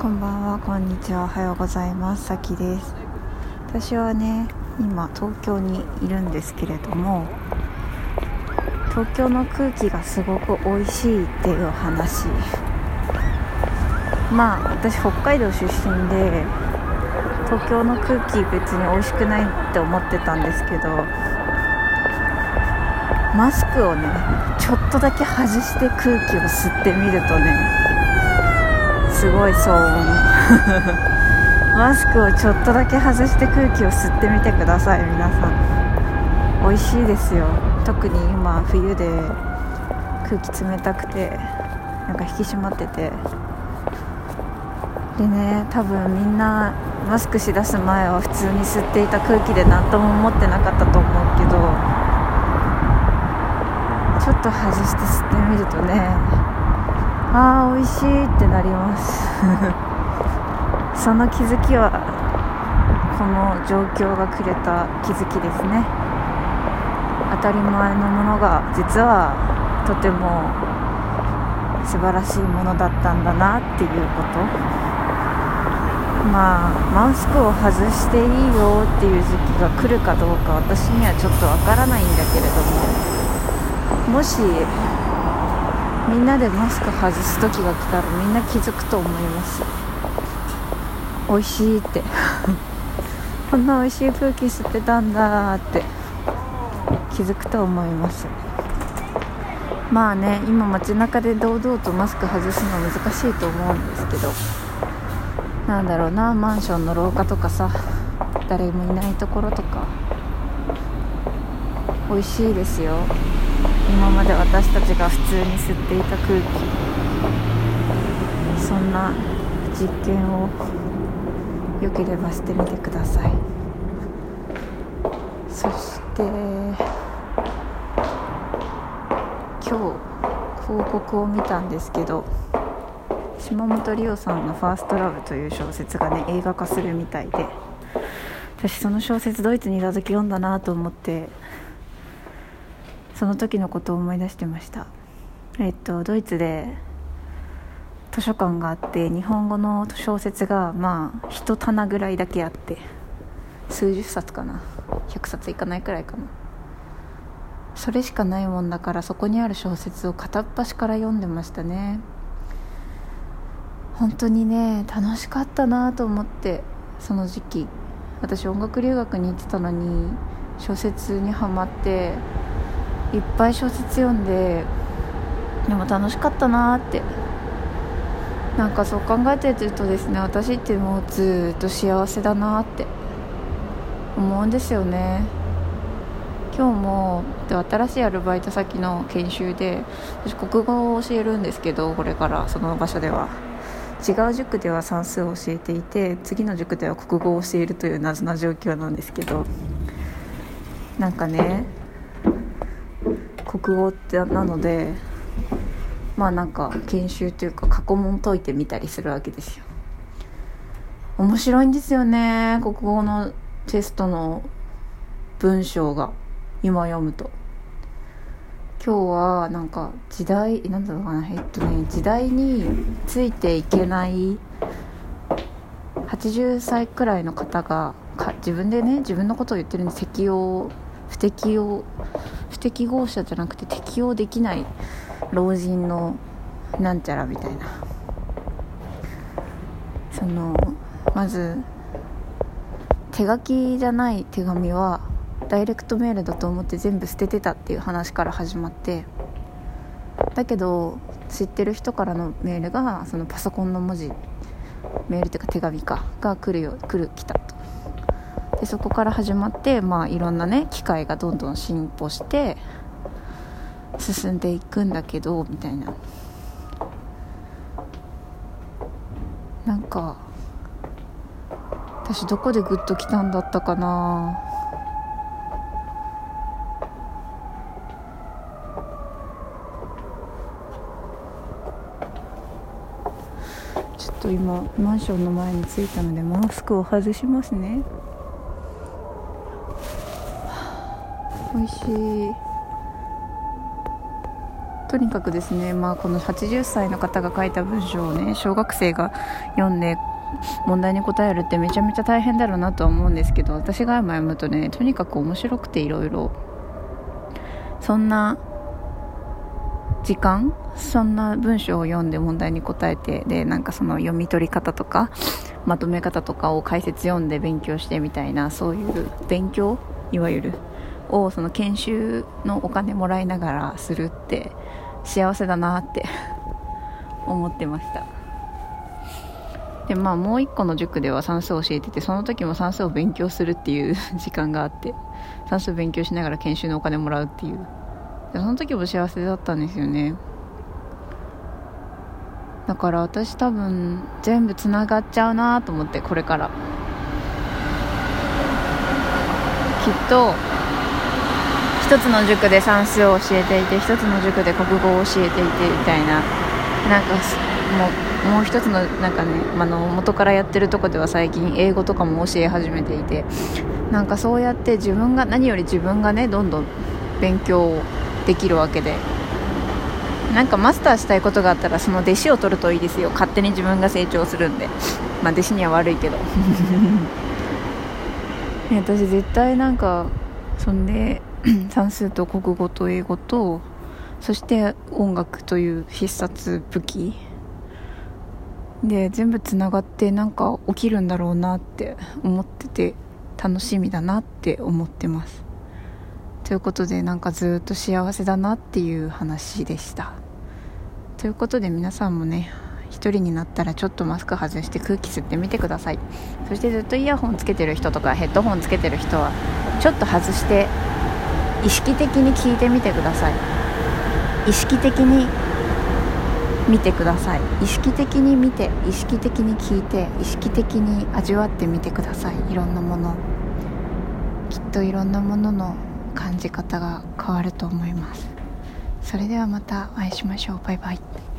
こんばんは、こんにちは、おはようございます。さきです。私はね、今東京にいるんですけれども、東京の空気がすごく美味しいっていう話。まあ、私北海道出身で、東京の空気別に美味しくないって思ってたんですけど、マスクをね、ちょっとだけ外して空気を吸ってみるとね、すごい騒音。マスクをちょっとだけ外して空気を吸ってみてください皆さん。美味しいですよ。特に今冬で空気冷たくてなんか引き締まってて。でね多分みんなマスクしだす前は普通に吸っていた空気で何とも思ってなかったと思うけどちょっと外して吸ってみるとねあー美味しいってなります。その気づきはこの状況がくれた気づきですね。当たり前のものが実はとても素晴らしいものだったんだなっていうこと。まあマスクを外していいよっていう時期が来るかどうか私にはちょっとわからないんだけれども。もしみんなでマスク外す時が来たらみんな気づくと思います。美味しいって。こんな美味しい空気吸ってたんだって。気づくと思います。まあね今街中で堂々とマスク外すの難しいと思うんですけど。なんだろうなマンションの廊下とかさ誰もいないところとか。美味しいですよ。今まで私たちが普通に吸っていた空気そんな実験をよければしてみてください。そして今日広告を見たんですけど島本理生さんの「ファーストラブという小説がね映画化するみたいで私その小説ドイツにいた時読んだなと思ってその時のことを思い出してました。えっとドイツで図書館があって日本語の小説がまあ一棚ぐらいだけあって数十冊かな。100冊いかないくらいかな。それしかないもんだからそこにある小説を片っ端から読んでましたね。本当にね楽しかったなと思ってその時期。私音楽留学に行ってたのに小説にはまっていっぱい小説読んででも楽しかったなって。なんかそう考えてるとですね私ってもうずっと幸せだなって思うんですよね。今日もで新しいアルバイト先の研修で私国語を教えるんですけどこれからその場所では。違う塾では算数を教えていて次の塾では国語を教えるという謎な状況なんですけど。なんかね国語ってなのでまあなんか研修というか過去問解いてみたりするわけですよ。面白いんですよね国語のテストの文章が今読むと。今日はなんか時代なんだろうかなえっとね時代についていけない80歳くらいの方が自分でね自分のことを言ってるんで適応不適応不適合者じゃなくて適応できない老人のなんちゃらみたいな。そのまず手書きじゃない手紙はダイレクトメールだと思って全部捨ててたっていう話から始まって。だけど知ってる人からのメールがそのパソコンの文字メールっていうか手紙かが来るよ来る来た。でそこから始まって、まあ、いろんなね機械がどんどん進歩して進んでいくんだけどみたいな。なんか私どこでグッときたんだったかな。ちょっと今マンションの前に着いたのでマスクを外しますね。美味しい。とにかくですね、まあ、この80歳の方が書いた文章をね小学生が読んで問題に答えるってめちゃめちゃ大変だろうなとは思うんですけど私が今読むとねとにかく面白くていろいろそんな時間そんな文章を読んで問題に答えてでなんかその読み取り方とかまとめ方とかを解説読んで勉強してみたいなそういう勉強いわゆるをその研修のお金もらいながらするって幸せだなって 思ってました。でまあもう一個の塾では算数を教えててその時も算数を勉強するっていう 時間があって算数勉強しながら研修のお金もらうっていう。その時も幸せだったんですよね。だから私多分全部つながっちゃうなと思ってこれから。きっと一つの塾で算数を教えていて一つの塾で国語を教えていてみたいな。なんかもうもう一つのなんかね、あの元からやってるとこでは最近英語とかも教え始めていてなんかそうやって自分が何より自分がねどんどん勉強できるわけでなんかマスターしたいことがあったらその弟子を取るといいですよ。勝手に自分が成長するんで。まあ弟子には悪いけど。私絶対なんかそんで 算数と国語と英語とそして音楽という必殺武器。で全部つながってなんか起きるんだろうなって思ってて楽しみだなって思ってます。ということでなんかずっと幸せだなっていう話でした。ということで皆さんもね一人になったらちょっとマスク外して空気吸ってみてください。そしてずっとイヤホンつけてる人とかヘッドホンつけてる人はちょっと外して意識的に聞いてみてください。意識的に見てください。意識的に見て意識的に聞いて意識的に味わってみてください。いろんなもの。きっといろんなものの感じ方が変わると思います。それではまたお会いしましょう。バイバイ。